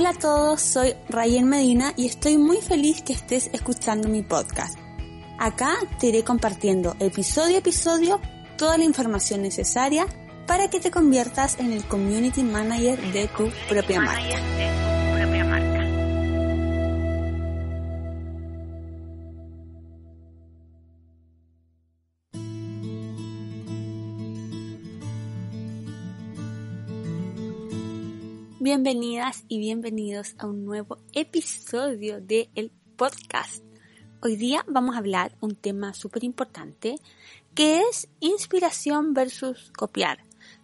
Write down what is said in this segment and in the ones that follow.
Hola a todos, soy Rayen Medina y estoy muy feliz que estés escuchando mi podcast. Acá te iré compartiendo episodio a episodio toda la información necesaria para que te conviertas en el community manager de tu propia marca. Bienvenidas y bienvenidos a un nuevo episodio de podcast. Hoy día vamos a hablar un tema súper importante que es inspiración versus copiar.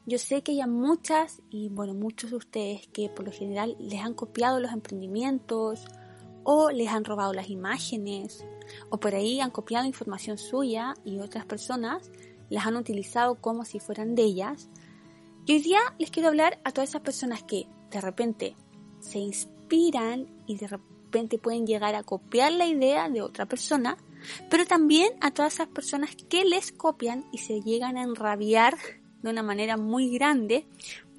Yo sé que hay muchas y bueno, muchos de ustedes que por lo general les han copiado los emprendimientos o les han robado las imágenes o por ahí han copiado información suya y otras personas las han utilizado como si fueran de ellas. Y hoy día les quiero hablar a todas esas personas que de repente se inspiran y de repente pueden llegar a copiar la idea de otra persona, pero también a todas esas personas que les copian y se llegan a enrabiar de una manera muy grande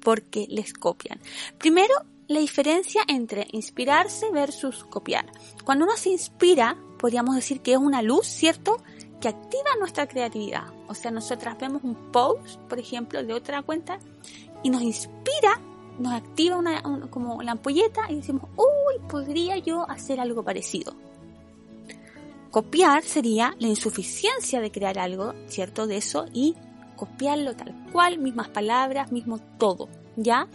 porque les copian. Primero, la diferencia entre inspirarse versus copiar. Cuando uno se inspira, podríamos decir que es una luz, ¿cierto? Que activa nuestra creatividad. O sea, nosotras vemos un post, por ejemplo, de otra cuenta y nos inspira nos activa una, como la ampolleta y decimos, uy, podría yo hacer algo parecido. Copiar sería la insuficiencia de crear algo, ¿cierto? De eso y copiarlo tal cual, mismas palabras, mismo todo, ¿ya?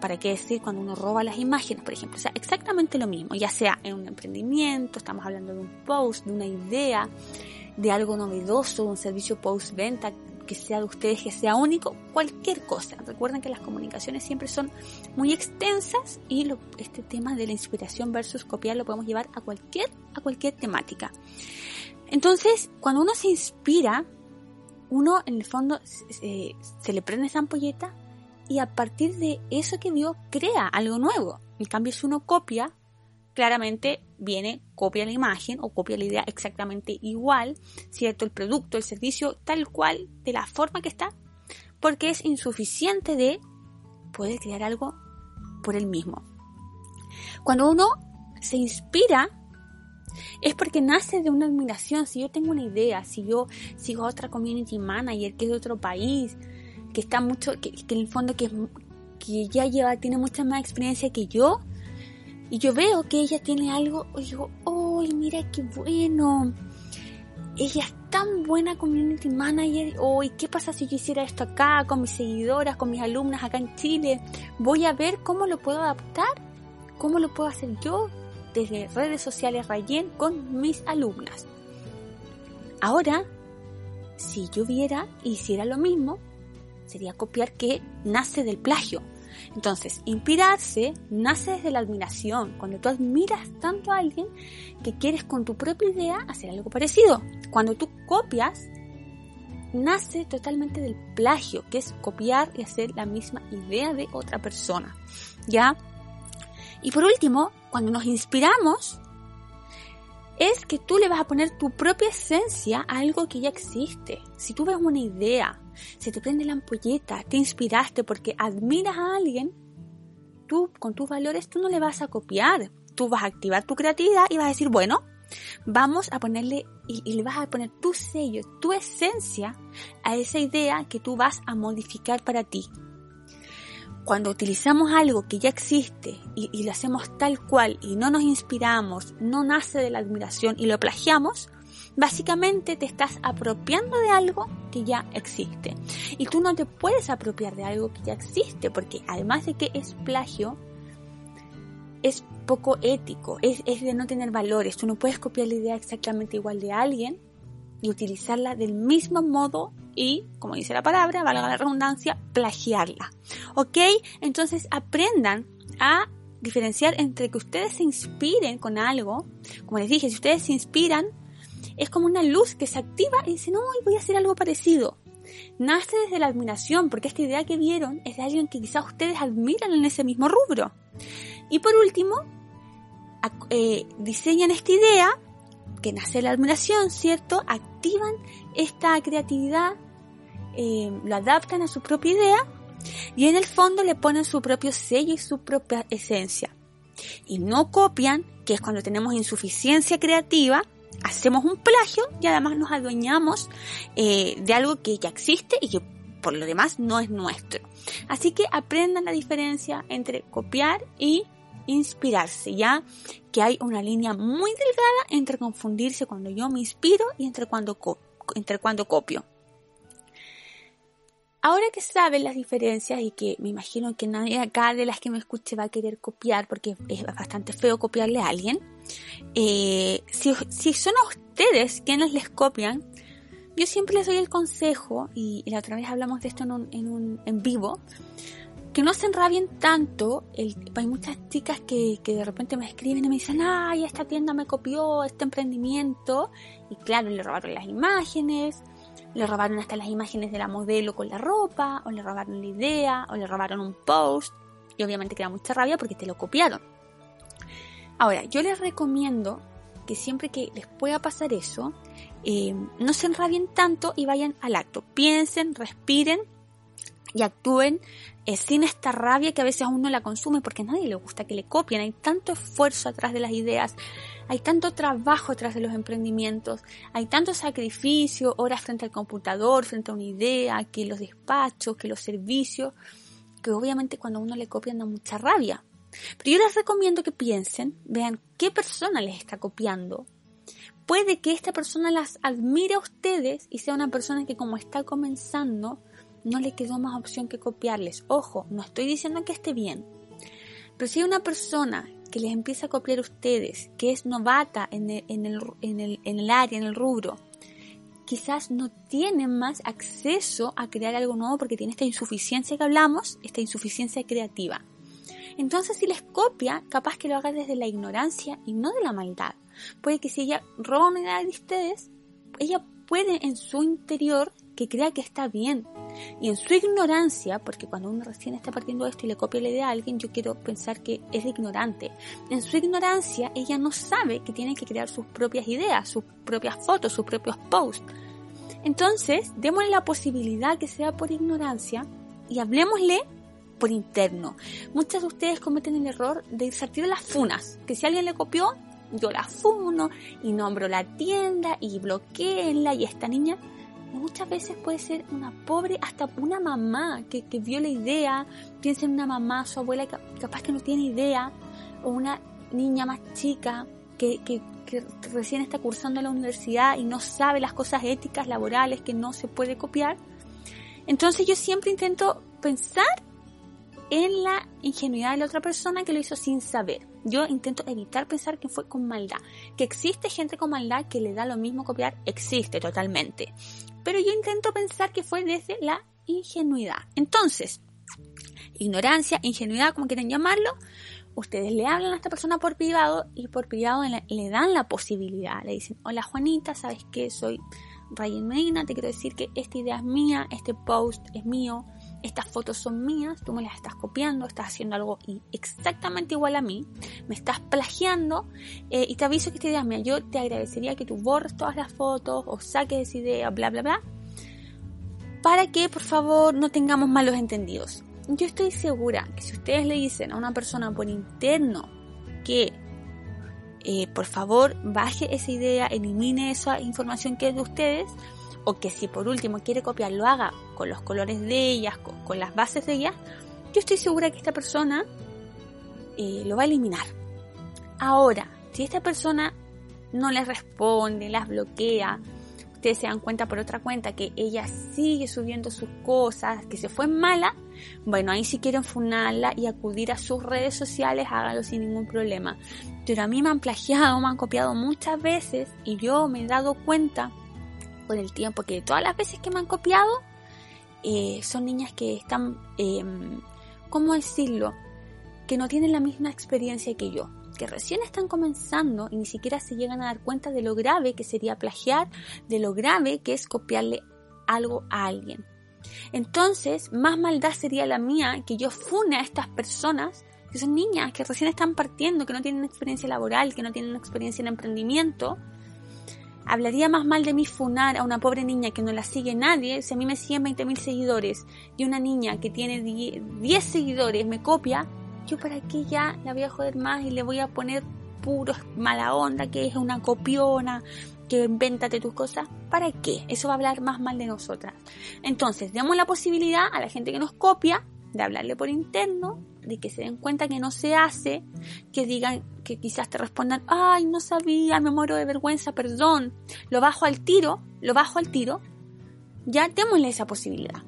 ¿Para qué decir cuando uno roba las imágenes, por ejemplo? O sea, exactamente lo mismo, ya sea en un emprendimiento, estamos hablando de un post, de una idea, de algo novedoso, un servicio post-venta, que sea de ustedes, que sea único, cualquier cosa. Recuerden que las comunicaciones siempre son muy extensas y este tema de la inspiración versus copiar lo podemos llevar a cualquier, a cualquier temática. Entonces, cuando uno se inspira, uno en el fondo se, se le prende esa ampolleta y a partir de eso que vio crea algo nuevo. En cambio, si uno copia, claramente viene, copia la imagen o copia la idea exactamente igual, ¿cierto? El producto, el servicio, tal cual, de la forma que está, porque es insuficiente de poder crear algo por él mismo. Cuando uno se inspira, es porque nace de una admiración. Si yo tengo una idea, si yo sigo a otra community manager que es de otro país, que está mucho, que, en el fondo que, ya lleva, tiene mucha más experiencia que yo, y yo veo que ella tiene algo, y digo, ¡ay, mira qué bueno! Ella es tan buena community manager. Hoy, ¿qué pasa si yo hiciera esto acá con mis seguidoras, con mis alumnas acá en Chile? Voy a ver cómo lo puedo adaptar, cómo lo puedo hacer yo desde redes sociales Rayen con mis alumnas. Ahora, si yo viera hiciera lo mismo, sería copiar que nace del plagio. Entonces, inspirarse nace desde la admiración, cuando tú admiras tanto a alguien que quieres con tu propia idea hacer algo parecido. Cuando tú copias, nace totalmente del plagio, que es copiar y hacer la misma idea de otra persona. ¿Ya? Y por último, cuando nos inspiramos, es que tú le vas a poner tu propia esencia a algo que ya existe. Si tú ves una idea, se te prende la ampolleta, te inspiraste porque admiras a alguien, tú con tus valores tú no le vas a copiar, tú vas a activar tu creatividad y vas a decir, bueno, vamos a ponerle y, le vas a poner tu sello, tu esencia a esa idea que tú vas a modificar para ti. Cuando utilizamos algo que ya existe y, lo hacemos tal cual y no nos inspiramos, no nace de la admiración y lo plagiamos, básicamente te estás apropiando de algo que ya existe. Y tú no te puedes apropiar de algo que ya existe, porque además de que es plagio, es poco ético, es, es de no tener valores. Tú no puedes copiar la idea exactamente igual de alguien y utilizarla del mismo modo y, como dice la palabra, valga la redundancia, plagiarla. ¿Ok? Entonces aprendan a diferenciar entre que ustedes se inspiren con algo. Como les dije, si ustedes se inspiran, es como una luz que se activa y dicen, no, voy a hacer algo parecido. Nace desde la admiración, porque esta idea que vieron es de alguien que quizás ustedes admiran en ese mismo rubro. Y por último, eh, diseñan esta idea que nace la admiración, ¿cierto? Activan esta creatividad, eh, lo adaptan a su propia idea y en el fondo le ponen su propio sello y su propia esencia. Y no copian, que es cuando tenemos insuficiencia creativa, hacemos un plagio y además nos adueñamos eh, de algo que ya existe y que por lo demás no es nuestro. Así que aprendan la diferencia entre copiar y inspirarse, ya que hay una línea muy delgada entre confundirse cuando yo me inspiro y entre cuando, entre cuando copio. Ahora que saben las diferencias y que me imagino que nadie acá de las que me escuche va a querer copiar porque es bastante feo copiarle a alguien, eh, si, si, son ustedes quienes les copian, yo siempre les doy el consejo, y, la otra vez hablamos de esto en un, en un en vivo, que no se enrabien tanto. El, hay muchas chicas que, que de repente me escriben y me dicen, ay, esta tienda me copió este emprendimiento. Y claro, le robaron las imágenes, le robaron hasta las imágenes de la modelo con la ropa, o le robaron la idea, o le robaron un post. Y obviamente queda mucha rabia porque te lo copiaron. Ahora, yo les recomiendo que siempre que les pueda pasar eso, eh, no se enrabien tanto y vayan al acto. Piensen, respiren y actúen eh, sin esta rabia que a veces a uno la consume porque a nadie le gusta que le copien. Hay tanto esfuerzo atrás de las ideas, hay tanto trabajo atrás de los emprendimientos, hay tanto sacrificio, horas frente al computador, frente a una idea, que los despachos, que los servicios, que obviamente cuando a uno le copian da mucha rabia. Pero yo les recomiendo que piensen, vean qué persona les está copiando. Puede que esta persona las admire a ustedes y sea una persona que como está comenzando, no le quedó más opción que copiarles. Ojo, no estoy diciendo que esté bien. Pero si hay una persona que les empieza a copiar a ustedes, que es novata en el, área, en el rubro, quizás no tiene más acceso a crear algo nuevo porque tiene esta insuficiencia que hablamos, esta insuficiencia creativa. Entonces si les copia, capaz que lo haga desde la ignorancia y no de la maldad. Puede que si ella roba una idea de ustedes, ella puede en su interior que crea que está bien. Y en su ignorancia, porque cuando uno recién está partiendo esto y le copia la idea a alguien, yo quiero pensar que es ignorante. En su ignorancia, ella no sabe que tiene que crear sus propias ideas, sus propias fotos, sus propios posts. Entonces, démosle la posibilidad que sea por ignorancia y hablemosle por interno. Muchas de ustedes cometen el error de insertir las funas, que si alguien le copió, yo la funo y nombro la tienda y bloqueenla y esta niña muchas veces puede ser una pobre, hasta una mamá que, vio la idea, piensa en una mamá, su abuela capaz que no tiene idea, o una niña más chica que, que, que, recién está cursando la universidad y no sabe las cosas éticas, laborales, que no se puede copiar. Entonces yo siempre intento pensar en la ingenuidad de la otra persona que lo hizo sin saber. Yo intento evitar pensar que fue con maldad. Que existe gente con maldad que le da lo mismo copiar, existe totalmente. Pero yo intento pensar que fue desde la ingenuidad. Entonces, ignorancia, ingenuidad, como quieren llamarlo, ustedes le hablan a esta persona por privado y por privado le, dan la posibilidad. Le dicen, hola Juanita, ¿sabes qué? Soy Ryan Medina, te quiero decir que esta idea es mía, este post es mío, estas fotos son mías, tú me las estás copiando, estás haciendo algo exactamente igual a mí, me estás plagiando eh, y te aviso que idea es mía. Yo te agradecería que tú borres todas las fotos o saques esa idea, bla, bla, bla, para que por favor no tengamos malos entendidos. Yo estoy segura que si ustedes le dicen a una persona por interno que eh, por favor baje esa idea, elimine esa información que es de ustedes, o que si por último quiere copiar lo haga con los colores de ellas, con, las bases de ellas, yo estoy segura que esta persona eh, lo va a eliminar. Ahora, si esta persona no les responde, las bloquea, ustedes se dan cuenta por otra cuenta que ella sigue subiendo sus cosas, que se fue mala, bueno, ahí si quieren funarla y acudir a sus redes sociales, háganlo sin ningún problema. Pero a mí me han plagiado, me han copiado muchas veces y yo me he dado cuenta con el tiempo que todas las veces que me han copiado eh, son niñas que están, eh, ¿cómo decirlo? Que no tienen la misma experiencia que yo, que recién están comenzando y ni siquiera se llegan a dar cuenta de lo grave que sería plagiar, de lo grave que es copiarle algo a alguien. Entonces, más maldad sería la mía que yo fune a estas personas que son niñas, que recién están partiendo, que no tienen experiencia laboral, que no tienen experiencia en emprendimiento, Hablaría más mal de mí funar a una pobre niña que no la sigue nadie si a mí me siguen 20.000 seguidores y una niña que tiene 10 seguidores me copia yo para qué ya la voy a joder más y le voy a poner puros mala onda, que es una copiona, que invéntate tus cosas, ¿para qué? Eso va a hablar más mal de nosotras. Entonces, demos la posibilidad a la gente que nos copia de hablarle por interno, de que se den cuenta que no se hace, que digan, que quizás te respondan, ay, no sabía, me muero de vergüenza, perdón, lo bajo al tiro, lo bajo al tiro, ya démosle esa posibilidad.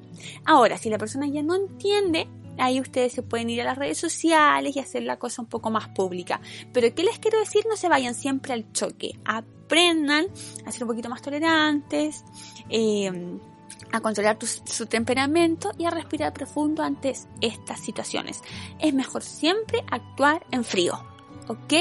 Ahora, si la persona ya no entiende, ahí ustedes se pueden ir a las redes sociales y hacer la cosa un poco más pública. Pero ¿qué les quiero decir? No se vayan siempre al choque aprendan a ser un poquito más tolerantes, eh, a controlar su temperamento y a respirar profundo ante estas situaciones. Es mejor siempre actuar en frío. ¿ok?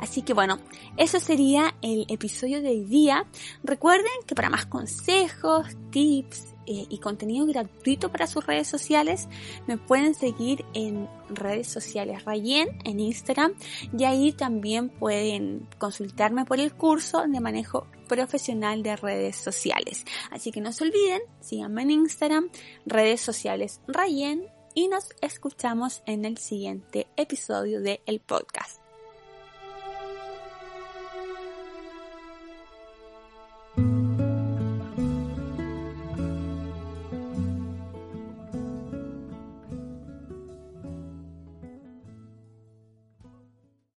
Así que bueno, eso sería el episodio de hoy día. Recuerden que para más consejos, tips, eh, y contenido gratuito para sus redes sociales, me pueden seguir en redes sociales Rayen en Instagram y ahí también pueden consultarme por el curso de manejo profesional de redes sociales. Así que no se olviden, síganme en Instagram, redes sociales Rayen y nos escuchamos en el siguiente episodio del podcast.